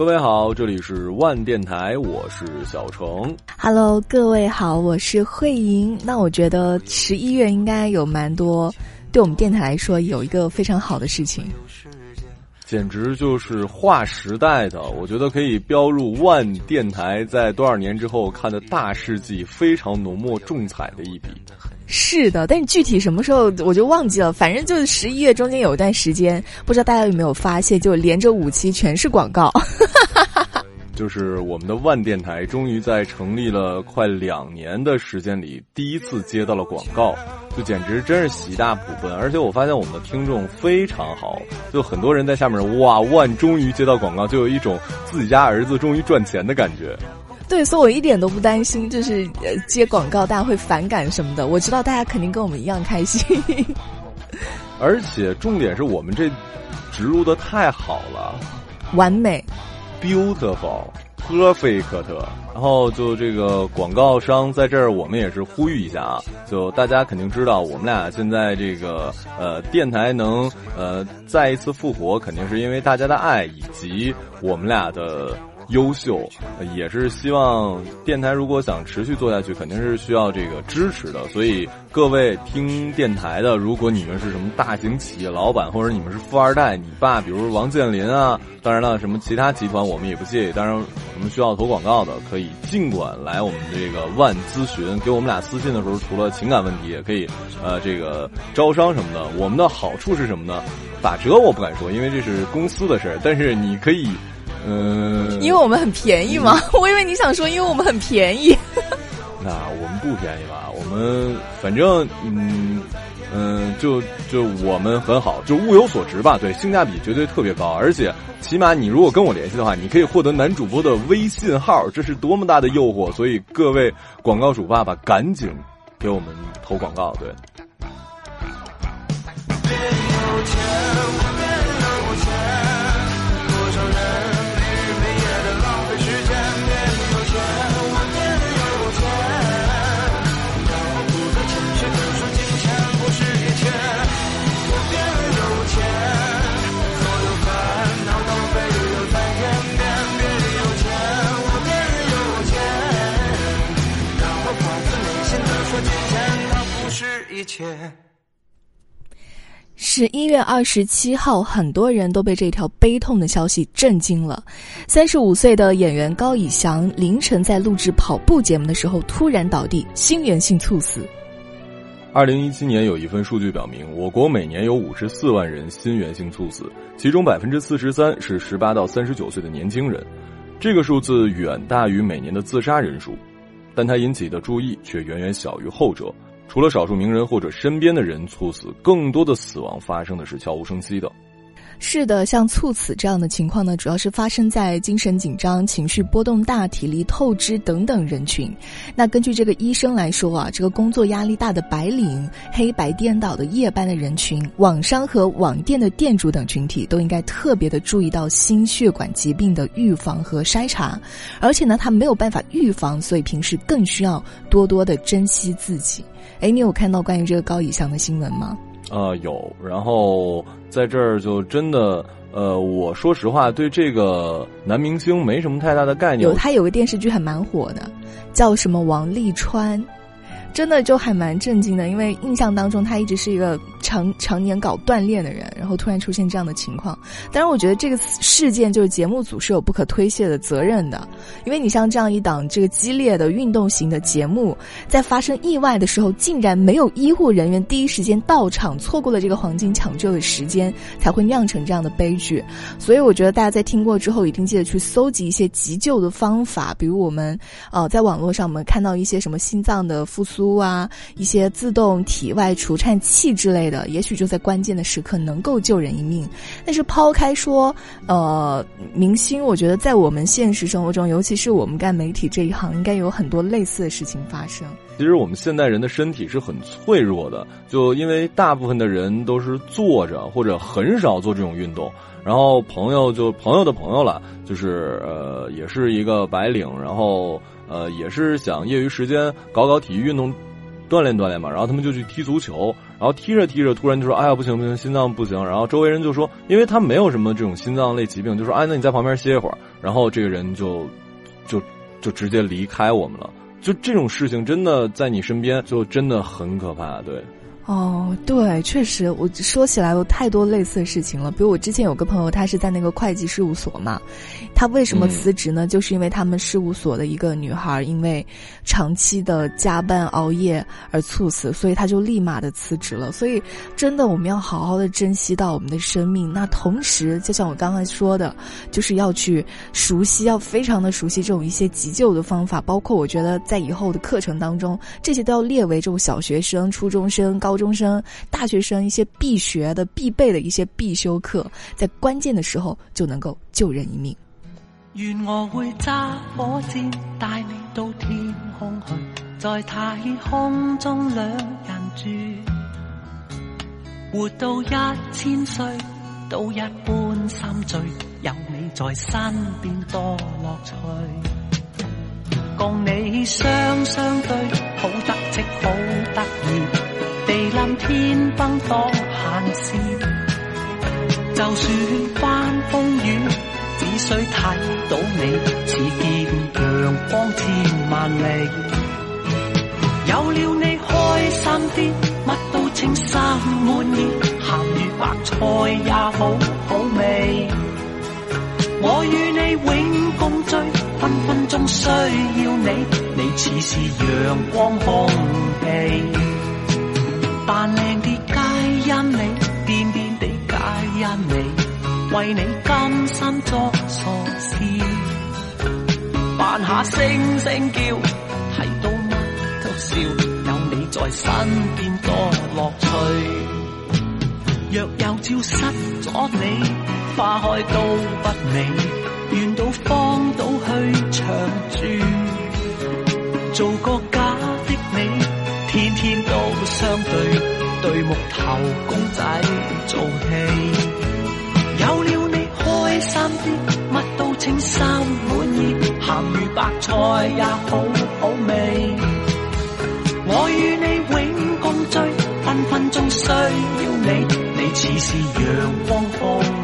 各位好，这里是万电台，我是小程。Hello，各位好，我是慧莹。那我觉得十一月应该有蛮多，对我们电台来说有一个非常好的事情，简直就是划时代的。我觉得可以标入万电台在多少年之后看的大事记，非常浓墨重彩的一笔。是的，但是具体什么时候我就忘记了。反正就是十一月中间有一段时间，不知道大家有没有发现，就连着五期全是广告。就是我们的万电台终于在成立了快两年的时间里，第一次接到了广告，就简直真是喜大普奔。而且我发现我们的听众非常好，就很多人在下面哇万终于接到广告，就有一种自己家儿子终于赚钱的感觉。对，所以我一点都不担心，就是呃接广告大家会反感什么的。我知道大家肯定跟我们一样开心，而且重点是我们这植入的太好了，完美，beautiful，perfect。然后就这个广告商在这儿，我们也是呼吁一下啊，就大家肯定知道，我们俩现在这个呃电台能呃再一次复活，肯定是因为大家的爱以及我们俩的。优秀，也是希望电台如果想持续做下去，肯定是需要这个支持的。所以各位听电台的，如果你们是什么大型企业老板，或者你们是富二代，你爸比如王健林啊，当然了，什么其他集团我们也不介意。当然，我们需要投广告的，可以尽管来我们这个万咨询，给我们俩私信的时候，除了情感问题，也可以呃这个招商什么的。我们的好处是什么呢？打折我不敢说，因为这是公司的事儿，但是你可以。嗯，因为我们很便宜嘛，我以为你想说因为我们很便宜。那我们不便宜吧？我们反正嗯嗯，就就我们很好，就物有所值吧。对，性价比绝对特别高，而且起码你如果跟我联系的话，你可以获得男主播的微信号，这是多么大的诱惑！所以各位广告主爸爸，赶紧给我们投广告，对。十一月二十七号，很多人都被这条悲痛的消息震惊了。三十五岁的演员高以翔凌晨在录制跑步节目的时候突然倒地，心源性猝死。二零一七年有一份数据表明，我国每年有五十四万人心源性猝死，其中百分之四十三是十八到三十九岁的年轻人，这个数字远大于每年的自杀人数，但它引起的注意却远远小于后者。除了少数名人或者身边的人猝死，更多的死亡发生的是悄无声息的。是的，像猝死这样的情况呢，主要是发生在精神紧张、情绪波动大、体力透支等等人群。那根据这个医生来说啊，这个工作压力大的白领、黑白颠倒的夜班的人群、网商和网店的店主等群体，都应该特别的注意到心血管疾病的预防和筛查。而且呢，他没有办法预防，所以平时更需要多多的珍惜自己。哎，你有看到关于这个高以翔的新闻吗？呃，有。然后在这儿就真的，呃，我说实话，对这个男明星没什么太大的概念。有，他有个电视剧还蛮火的，叫什么王沥川。真的就还蛮震惊的，因为印象当中他一直是一个常常年搞锻炼的人，然后突然出现这样的情况。当然，我觉得这个事件就是节目组是有不可推卸的责任的，因为你像这样一档这个激烈的运动型的节目，在发生意外的时候，竟然没有医护人员第一时间到场，错过了这个黄金抢救的时间，才会酿成这样的悲剧。所以，我觉得大家在听过之后，一定记得去搜集一些急救的方法，比如我们呃在网络上我们看到一些什么心脏的复苏。啊，一些自动体外除颤器之类的，的也许就在关键的时刻能够救人一命。但是抛开说，呃，明星，我觉得在我们现实生活中，尤其是我们干媒体这一行，应该有很多类似的事情发生。其实我们现代人的身体是很脆弱的，就因为大部分的人都是坐着或者很少做这种运动。然后朋友就朋友的朋友了，就是呃，也是一个白领，然后。呃，也是想业余时间搞搞体育运动，锻炼锻炼嘛。然后他们就去踢足球，然后踢着踢着，突然就说：“哎呀，不行不行，心脏不行。”然后周围人就说：“因为他没有什么这种心脏类疾病，就说：‘哎，那你在旁边歇一会儿。’然后这个人就就就直接离开我们了。就这种事情真的在你身边，就真的很可怕，对。”哦，对，确实，我说起来有太多类似的事情了。比如我之前有个朋友，他是在那个会计事务所嘛，他为什么辞职呢？就是因为他们事务所的一个女孩因为长期的加班熬夜而猝死，所以他就立马的辞职了。所以真的，我们要好好的珍惜到我们的生命。那同时，就像我刚刚说的，就是要去熟悉，要非常的熟悉这种一些急救的方法。包括我觉得在以后的课程当中，这些都要列为这种小学生、初中生、高。高中生、大学生一些必学的、必备的一些必修课，在关键的时候就能够救人一命。愿我会揸火箭带你到天空去，在太空中两人住，活到一千岁都一般心醉，有你在身边多乐趣，共你双双对，好得戚好得意。地冧天崩多閒事，就算翻風雨，只需睇到你，似見陽光千萬里。有了你開心啲，乜都稱心滿意，鹹魚白菜也好好味。我與你永共聚，分分鐘需要你，你似是陽光空氣。扮靓啲皆因你，癫癫地皆因你，为你甘心作傻事，扮下声声叫，睇到乜都笑，有你在身边多乐趣。若有朝失咗你，花开都不美，愿到荒岛去长住，做个假的你。天天都相，对木头公仔做戏。有了你开心啲，乜都称心满意，咸鱼白菜也好好味。我与你永共聚，分分钟需要你，你似是阳光空。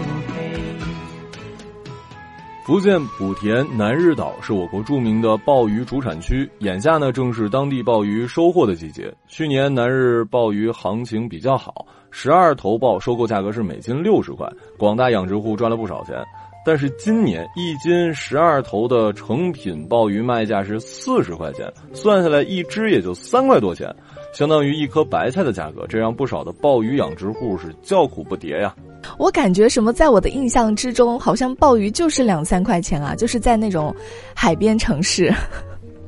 福建莆田南日岛是我国著名的鲍鱼主产区，眼下呢正是当地鲍鱼收获的季节。去年南日鲍鱼行情比较好，十二头鲍收购价格是每斤六十块，广大养殖户赚了不少钱。但是今年一斤十二头的成品鲍鱼卖价是四十块钱，算下来一只也就三块多钱，相当于一颗白菜的价格，这让不少的鲍鱼养殖户是叫苦不迭呀。我感觉什么，在我的印象之中，好像鲍鱼就是两三块钱啊，就是在那种海边城市。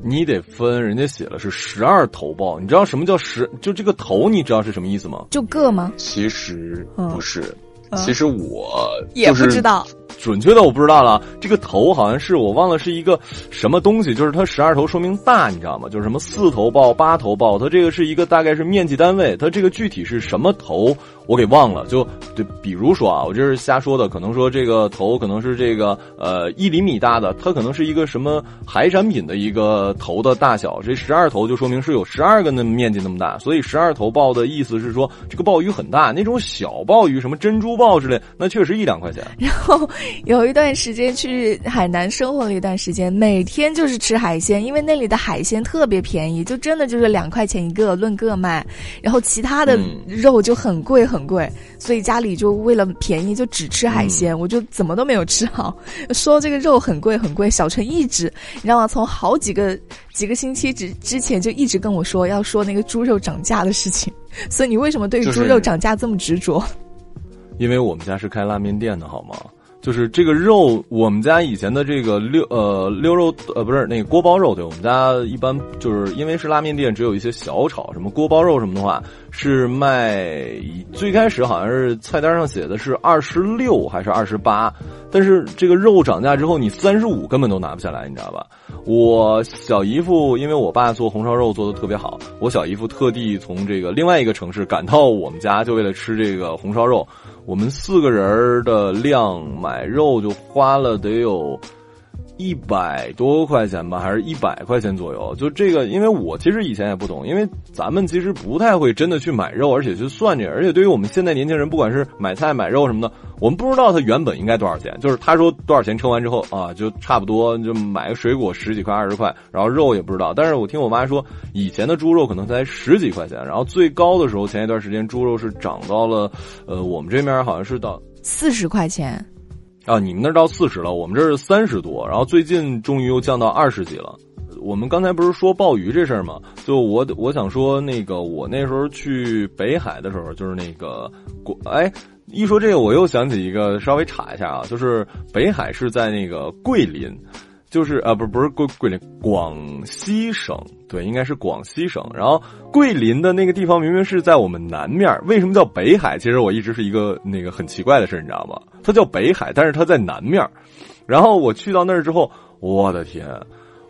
你得分，人家写了是十二头鲍，你知道什么叫十？就这个头，你知道是什么意思吗？就个吗？其实不是，其实我也不知道。准确的我不知道了，这个头好像是我忘了是一个什么东西，就是它十二头说明大，你知道吗？就是什么四头豹、八头豹，它这个是一个大概是面积单位，它这个具体是什么头我给忘了。就就，比如说啊，我这是瞎说的，可能说这个头可能是这个呃一厘米大的，它可能是一个什么海产品的一个头的大小，这十二头就说明是有十二个那面积那么大，所以十二头豹的意思是说这个鲍鱼很大，那种小鲍鱼什么珍珠鲍之类，那确实一两块钱。然后。有一段时间去海南生活了一段时间，每天就是吃海鲜，因为那里的海鲜特别便宜，就真的就是两块钱一个，论个卖。然后其他的肉就很贵很贵，所以家里就为了便宜就只吃海鲜，我就怎么都没有吃好。说这个肉很贵很贵，小陈一直你知道吗？从好几个几个星期之之前就一直跟我说要说那个猪肉涨价的事情，所以你为什么对猪肉涨价这么执着？因为我们家是开拉面店的，好吗？就是这个肉，我们家以前的这个溜呃溜肉呃不是那个锅包肉，对我们家一般就是因为是拉面店，只有一些小炒，什么锅包肉什么的话是卖最开始好像是菜单上写的是二十六还是二十八，但是这个肉涨价之后，你三十五根本都拿不下来，你知道吧？我小姨夫因为我爸做红烧肉做的特别好，我小姨夫特地从这个另外一个城市赶到我们家，就为了吃这个红烧肉。我们四个人的量买肉就花了得有一百多块钱吧，还是一百块钱左右？就这个，因为我其实以前也不懂，因为咱们其实不太会真的去买肉，而且去算这。而且对于我们现在年轻人，不管是买菜买肉什么的，我们不知道它原本应该多少钱。就是他说多少钱称完之后啊，就差不多就买个水果十几块二十块，然后肉也不知道。但是我听我妈说，以前的猪肉可能才十几块钱，然后最高的时候前一段时间猪肉是涨到了，呃，我们这边好像是到四十块钱。啊，你们那儿到四十了，我们这是三十多，然后最近终于又降到二十几了。我们刚才不是说鲍鱼这事儿吗？就我我想说，那个我那时候去北海的时候，就是那个过，哎，一说这个我又想起一个，稍微查一下啊，就是北海是在那个桂林。就是啊，不不是桂桂林，广西省对，应该是广西省。然后桂林的那个地方明明是在我们南面，为什么叫北海？其实我一直是一个那个很奇怪的事，你知道吗？它叫北海，但是它在南面。然后我去到那儿之后，我的天！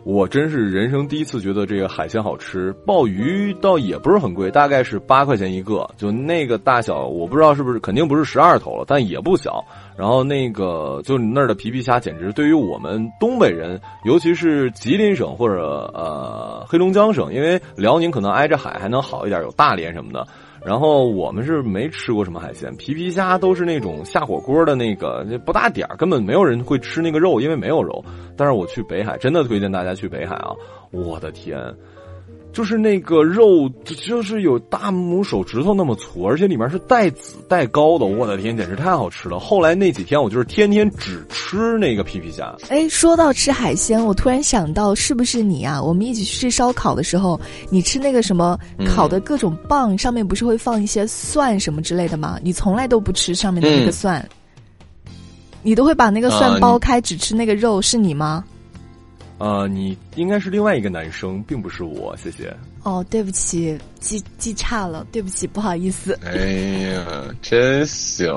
我真是人生第一次觉得这个海鲜好吃，鲍鱼倒也不是很贵，大概是八块钱一个，就那个大小，我不知道是不是，肯定不是十二头了，但也不小。然后那个就那儿的皮皮虾，简直对于我们东北人，尤其是吉林省或者呃黑龙江省，因为辽宁可能挨着海，还能好一点，有大连什么的。然后我们是没吃过什么海鲜，皮皮虾都是那种下火锅的那个，那不大点，根本没有人会吃那个肉，因为没有肉。但是我去北海，真的推荐大家去北海啊！我的天。就是那个肉，就是有大拇手指头那么粗，而且里面是带籽带膏的。我的天，简直太好吃了！后来那几天，我就是天天只吃那个皮皮虾。哎，说到吃海鲜，我突然想到，是不是你啊？我们一起去吃烧烤的时候，你吃那个什么烤的各种棒，上面不是会放一些蒜什么之类的吗？你从来都不吃上面的那个蒜，你都会把那个蒜剥开，只吃那个肉，是你吗？呃，你应该是另外一个男生，并不是我，谢谢。哦，对不起，记记差了，对不起，不好意思。哎呀，真行。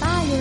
八月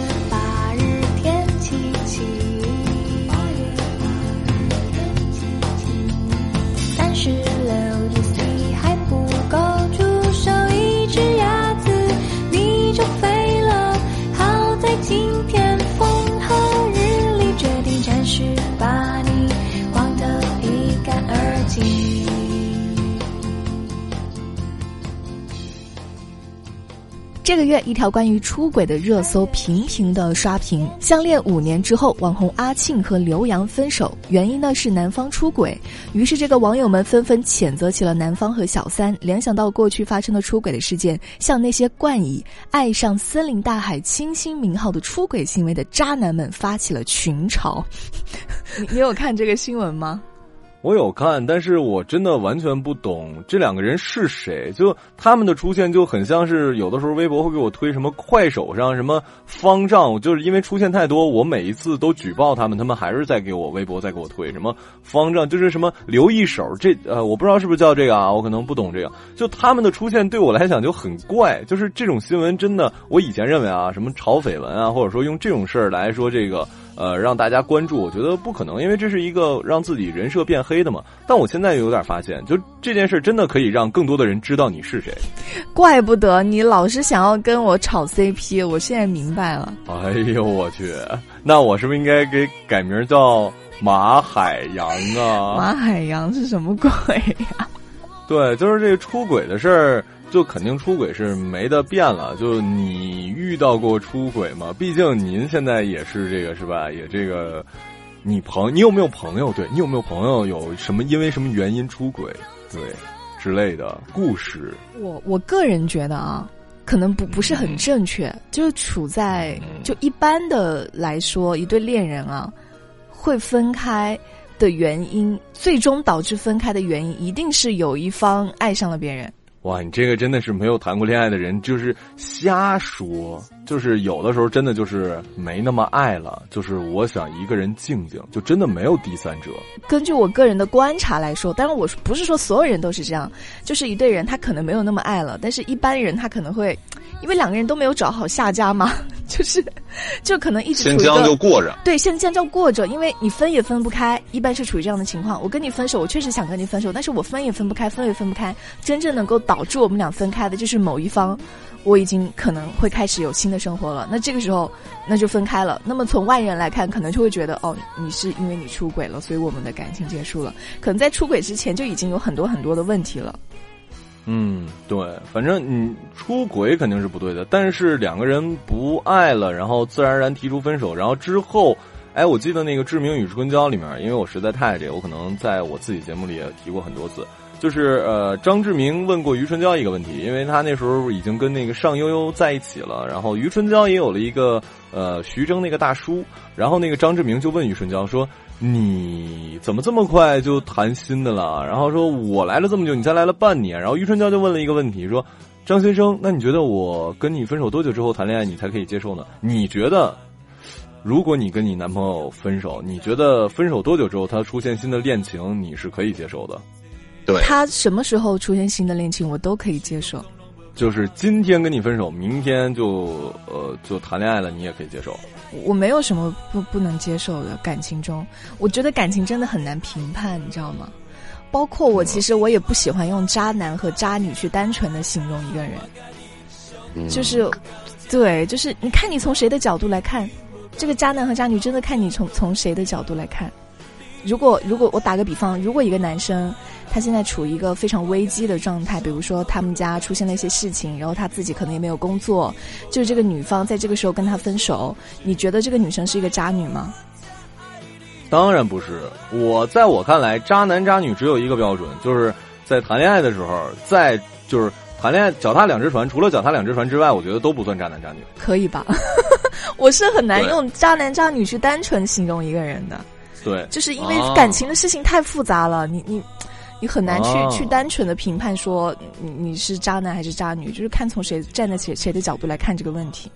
这个月，一条关于出轨的热搜频频的刷屏。相恋五年之后，网红阿庆和刘洋分手，原因呢是男方出轨。于是，这个网友们纷纷谴责起了男方和小三。联想到过去发生的出轨的事件，向那些冠以“爱上森林大海清新”名号的出轨行为的渣男们发起了群嘲。你有看这个新闻吗？我有看，但是我真的完全不懂这两个人是谁。就他们的出现就很像是有的时候微博会给我推什么快手上什么方丈，就是因为出现太多，我每一次都举报他们，他们还是在给我微博在给我推什么方丈，就是什么留一手。这呃，我不知道是不是叫这个啊，我可能不懂这个。就他们的出现对我来讲就很怪，就是这种新闻真的，我以前认为啊，什么炒绯闻啊，或者说用这种事儿来说这个。呃，让大家关注，我觉得不可能，因为这是一个让自己人设变黑的嘛。但我现在有点发现，就这件事真的可以让更多的人知道你是谁。怪不得你老是想要跟我炒 CP，我现在明白了。哎呦我去，那我是不是应该给改名叫马海洋啊？马海洋是什么鬼呀？对，就是这个出轨的事儿。就肯定出轨是没得变了。就你遇到过出轨吗？毕竟您现在也是这个是吧？也这个，你朋你有没有朋友？对你有没有朋友有什么因为什么原因出轨？对之类的故事。我我个人觉得啊，可能不不是很正确。就是处在就一般的来说，一对恋人啊会分开的原因，最终导致分开的原因，一定是有一方爱上了别人。哇，你这个真的是没有谈过恋爱的人，就是瞎说，就是有的时候真的就是没那么爱了，就是我想一个人静静，就真的没有第三者。根据我个人的观察来说，当然我不是说所有人都是这样，就是一对人他可能没有那么爱了，但是一般人他可能会，因为两个人都没有找好下家嘛，就是就可能一直先将就过着。对，先将就过着，因为你分也分不开，一般是处于这样的情况。我跟你分手，我确实想跟你分手，但是我分也分不开，分也分不开。真正能够导致我们俩分开的，就是某一方，我已经可能会开始有新的生活了。那这个时候，那就分开了。那么从外人来看，可能就会觉得，哦，你是因为你出轨了，所以我们的感情结束了。可能在出轨之前就已经有很多很多的问题了。嗯，对，反正你出轨肯定是不对的，但是两个人不爱了，然后自然而然提出分手，然后之后，哎，我记得那个《志明与春娇》里面，因为我实在太爱这个，我可能在我自己节目里也提过很多次，就是呃，张志明问过于春娇一个问题，因为他那时候已经跟那个尚悠悠在一起了，然后于春娇也有了一个呃徐峥那个大叔，然后那个张志明就问于春娇说。你怎么这么快就谈新的了？然后说我来了这么久，你才来了半年。然后于春娇就问了一个问题，说：“张先生，那你觉得我跟你分手多久之后谈恋爱你才可以接受呢？你觉得，如果你跟你男朋友分手，你觉得分手多久之后他出现新的恋情你是可以接受的？对，他什么时候出现新的恋情我都可以接受。就是今天跟你分手，明天就呃就谈恋爱了，你也可以接受。我没有什么不不能接受的感情中，我觉得感情真的很难评判，你知道吗？包括我，其实我也不喜欢用渣男和渣女去单纯的形容一个人，就是对，就是你看你从谁的角度来看，这个渣男和渣女真的看你从从谁的角度来看。如果如果我打个比方，如果一个男生他现在处于一个非常危机的状态，比如说他们家出现了一些事情，然后他自己可能也没有工作，就是这个女方在这个时候跟他分手，你觉得这个女生是一个渣女吗？当然不是，我在我看来，渣男渣女只有一个标准，就是在谈恋爱的时候，在就是谈恋爱脚踏两只船，除了脚踏两只船之外，我觉得都不算渣男渣女。可以吧？我是很难用渣男渣女去单纯形容一个人的。对，就是因为感情的事情太复杂了，你你你很难去去单纯的评判说你你是渣男还是渣女，就是看从谁站在谁谁的角度来看这个问题。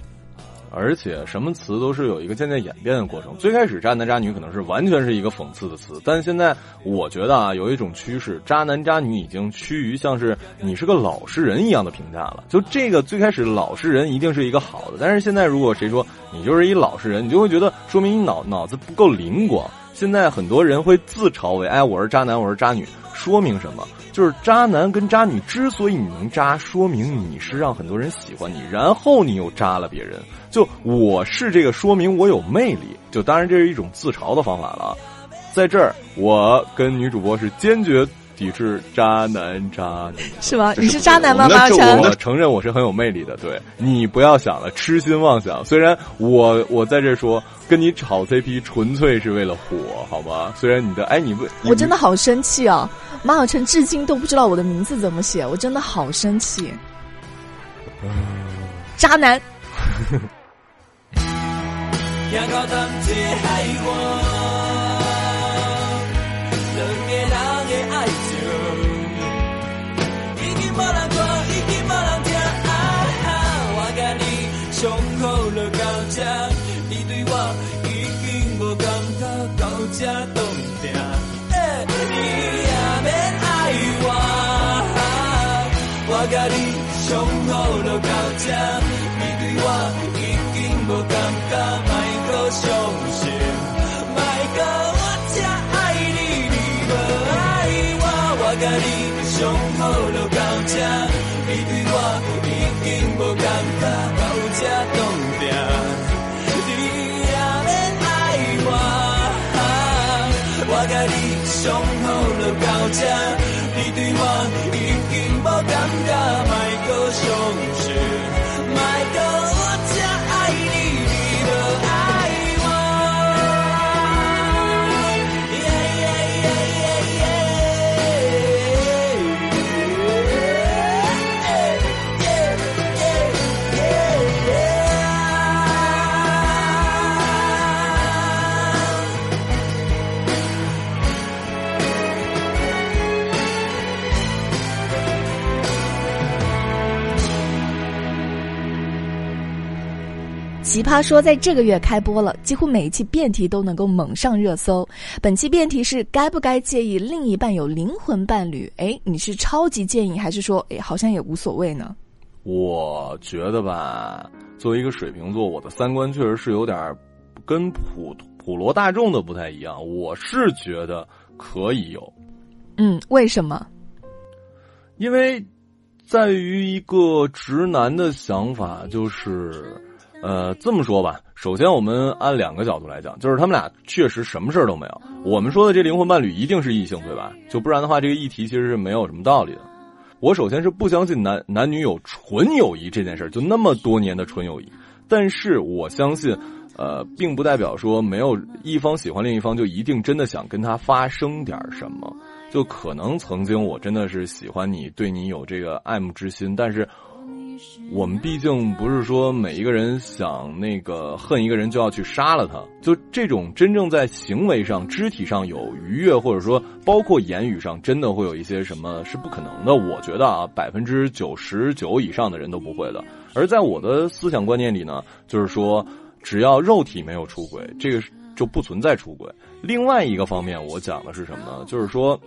而且什么词都是有一个渐渐演变的过程。最开始渣男渣女可能是完全是一个讽刺的词，但现在我觉得啊，有一种趋势，渣男渣女已经趋于像是你是个老实人一样的评价了。就这个最开始老实人一定是一个好的，但是现在如果谁说你就是一老实人，你就会觉得说明你脑脑子不够灵光。现在很多人会自嘲为“哎，我是渣男，我是渣女”，说明什么？就是渣男跟渣女之所以你能渣，说明你是让很多人喜欢你，然后你又渣了别人。就我是这个，说明我有魅力。就当然这是一种自嘲的方法了。在这儿，我跟女主播是坚决。抵制渣男渣女是吗？你是渣男吗？马成，我承认我是很有魅力的。对你不要想了，痴心妄想。虽然我我在这说跟你炒 CP 纯粹是为了火，好吗？虽然你的哎，你不，我真的好生气啊！马小晨至今都不知道我的名字怎么写，我真的好生气。渣男。相好到这，你对我已经无感觉，莫搁伤心，莫搁我这爱你，你无爱我。我甲你相好就到这，你对我已经无感觉，到这冻定。我甲你相好就到这，你对我奇葩说在这个月开播了，几乎每一期辩题都能够猛上热搜。本期辩题是该不该介意另一半有灵魂伴侣？哎，你是超级介意，还是说哎好像也无所谓呢？我觉得吧，作为一个水瓶座，我的三观确实是有点跟普普罗大众的不太一样。我是觉得可以有，嗯，为什么？因为在于一个直男的想法，就是呃，这么说吧。首先，我们按两个角度来讲，就是他们俩确实什么事儿都没有。我们说的这灵魂伴侣一定是异性，对吧？就不然的话，这个议题其实是没有什么道理的。我首先是不相信男男女有纯友谊这件事儿，就那么多年的纯友谊。但是我相信，呃，并不代表说没有一方喜欢另一方就一定真的想跟他发生点什么。就可能曾经我真的是喜欢你，对你有这个爱慕之心，但是。我们毕竟不是说每一个人想那个恨一个人就要去杀了他，就这种真正在行为上、肢体上有愉悦，或者说包括言语上，真的会有一些什么是不可能的。我觉得啊，百分之九十九以上的人都不会的。而在我的思想观念里呢，就是说，只要肉体没有出轨，这个就不存在出轨。另外一个方面，我讲的是什么呢？就是说，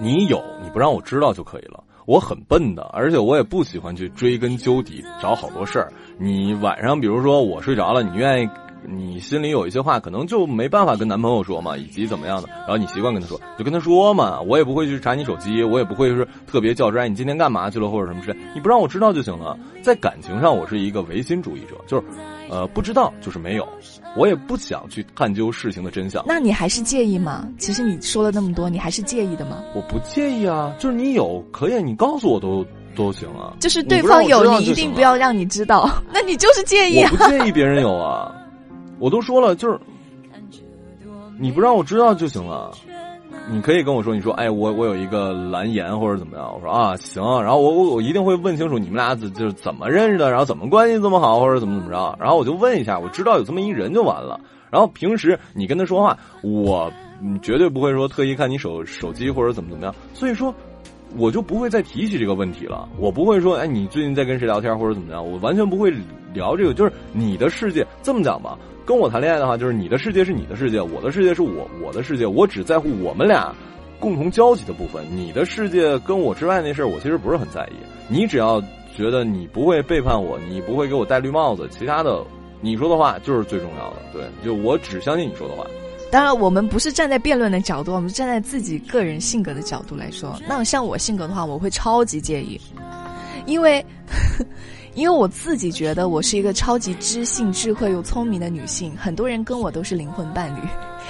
你有你不让我知道就可以了。我很笨的，而且我也不喜欢去追根究底找好多事儿。你晚上，比如说我睡着了，你愿意，你心里有一些话，可能就没办法跟男朋友说嘛，以及怎么样的，然后你习惯跟他说，就跟他说嘛。我也不会去查你手机，我也不会是特别较真，你今天干嘛去了或者什么事，你不让我知道就行了。在感情上，我是一个唯心主义者，就是，呃，不知道就是没有。我也不想去探究事情的真相。那你还是介意吗？其实你说了那么多，你还是介意的吗？我不介意啊，就是你有可以，你告诉我都都行啊。就是对方有，你一定不要让你知道。那你就是介意。我不介意别人有啊，我都说了，就是你不让我知道就行了。你可以跟我说，你说，哎，我我有一个蓝颜或者怎么样？我说啊，行。然后我我我一定会问清楚你们俩就是怎么认识的，然后怎么关系这么好，或者怎么怎么着。然后我就问一下，我知道有这么一人就完了。然后平时你跟他说话，我绝对不会说特意看你手手机或者怎么怎么样。所以说，我就不会再提起这个问题了。我不会说，哎，你最近在跟谁聊天或者怎么样？我完全不会聊这个。就是你的世界，这么讲吧。跟我谈恋爱的话，就是你的世界是你的世界，我的世界是我我的世界，我只在乎我们俩共同交集的部分。你的世界跟我之外那事儿，我其实不是很在意。你只要觉得你不会背叛我，你不会给我戴绿帽子，其他的你说的话就是最重要的。对，就我只相信你说的话。当然，我们不是站在辩论的角度，我们站在自己个人性格的角度来说。那像我性格的话，我会超级介意，因为。因为我自己觉得我是一个超级知性、智慧又聪明的女性，很多人跟我都是灵魂伴侣。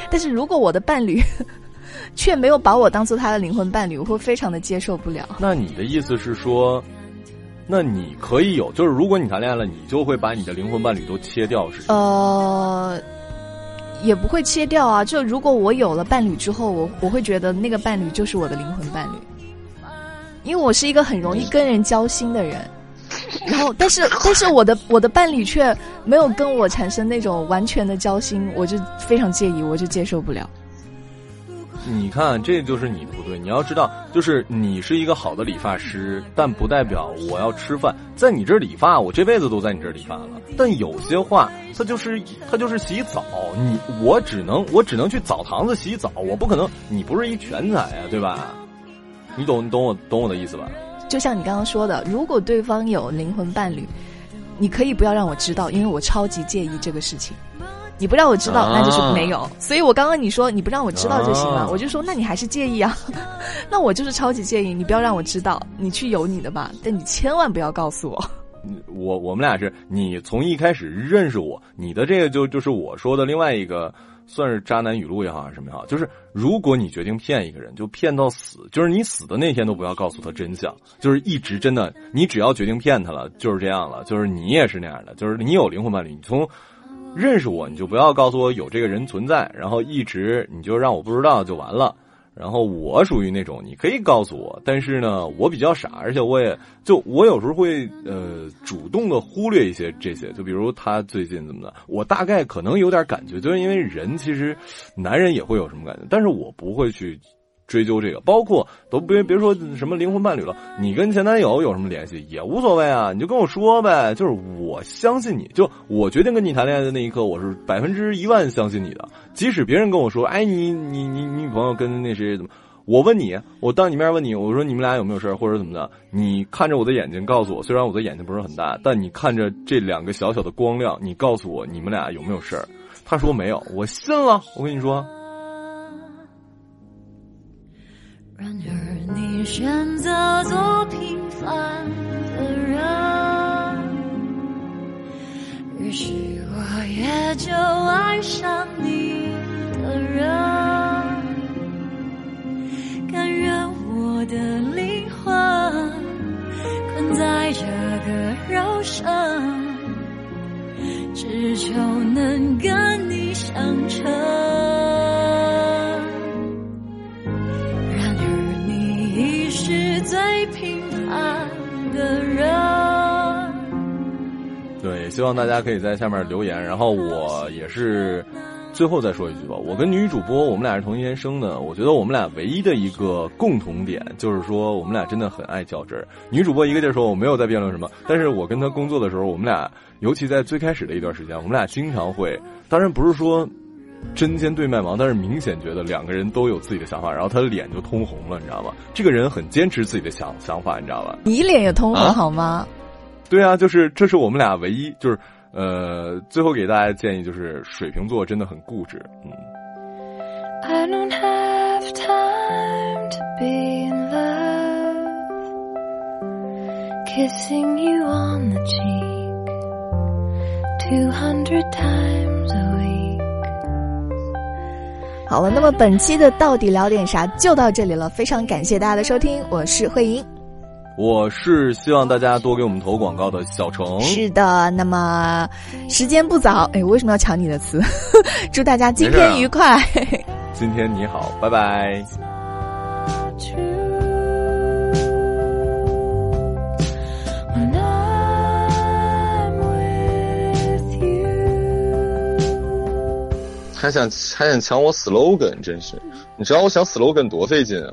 但是如果我的伴侣 却没有把我当做他的灵魂伴侣，我会非常的接受不了。那你的意思是说，那你可以有，就是如果你谈恋爱了，你就会把你的灵魂伴侣都切掉，是？呃，也不会切掉啊。就如果我有了伴侣之后，我我会觉得那个伴侣就是我的灵魂伴侣，因为我是一个很容易跟人交心的人。然后，但是，但是我的我的伴侣却没有跟我产生那种完全的交心，我就非常介意，我就接受不了。你看，这就是你的不对。你要知道，就是你是一个好的理发师，但不代表我要吃饭在你这儿理发，我这辈子都在你这儿理发了。但有些话，它就是它就是洗澡，你我只能我只能去澡堂子洗澡，我不可能。你不是一全才啊，对吧？你懂你懂我懂我的意思吧？就像你刚刚说的，如果对方有灵魂伴侣，你可以不要让我知道，因为我超级介意这个事情。你不让我知道，那就是没有。所以我刚刚你说你不让我知道就行了，我就说那你还是介意啊？那我就是超级介意，你不要让我知道，你去有你的吧，但你千万不要告诉我。我我们俩是你从一开始认识我，你的这个就就是我说的另外一个。算是渣男语录也好，还是什么也好，就是如果你决定骗一个人，就骗到死，就是你死的那天都不要告诉他真相，就是一直真的，你只要决定骗他了，就是这样了，就是你也是那样的，就是你有灵魂伴侣，你从认识我，你就不要告诉我有这个人存在，然后一直你就让我不知道就完了。然后我属于那种，你可以告诉我，但是呢，我比较傻，而且我也就我有时候会呃主动的忽略一些这些，就比如他最近怎么的，我大概可能有点感觉，就是因为人其实男人也会有什么感觉，但是我不会去。追究这个，包括都别别说什么灵魂伴侣了，你跟前男友有什么联系也无所谓啊，你就跟我说呗。就是我相信你，就我决定跟你谈恋爱的那一刻，我是百分之一万相信你的。即使别人跟我说，哎，你你你你女朋友跟那谁怎么，我问你，我当你面问你，我说你们俩有没有事，或者怎么的？你看着我的眼睛告诉我，虽然我的眼睛不是很大，但你看着这两个小小的光亮，你告诉我你们俩有没有事？他说没有，我信了。我跟你说。然而你选择做平凡的人，于是我也就希望大家可以在下面留言。然后我也是最后再说一句吧，我跟女主播我们俩是同一天生的，我觉得我们俩唯一的一个共同点就是说我们俩真的很爱较真儿。女主播一个劲儿说我没有在辩论什么，但是我跟她工作的时候，我们俩尤其在最开始的一段时间，我们俩经常会，当然不是说。针尖对麦芒，但是明显觉得两个人都有自己的想法，然后他的脸就通红了，你知道吗？这个人很坚持自己的想想法，你知道吧？你脸也通红好吗？对啊，就是这是我们俩唯一，就是呃，最后给大家建议就是水瓶座真的很固执，嗯。I don't have time to be in love. Kissing you on the cheek 200 times a week. 好了，那么本期的到底聊点啥就到这里了，非常感谢大家的收听，我是慧莹。我是希望大家多给我们投广告的小程。是的，那么时间不早，哎，为什么要抢你的词？祝大家今天愉快。今天你好，拜拜。还想还想抢我 slogan，真是！你知道我想 slogan 多费劲啊，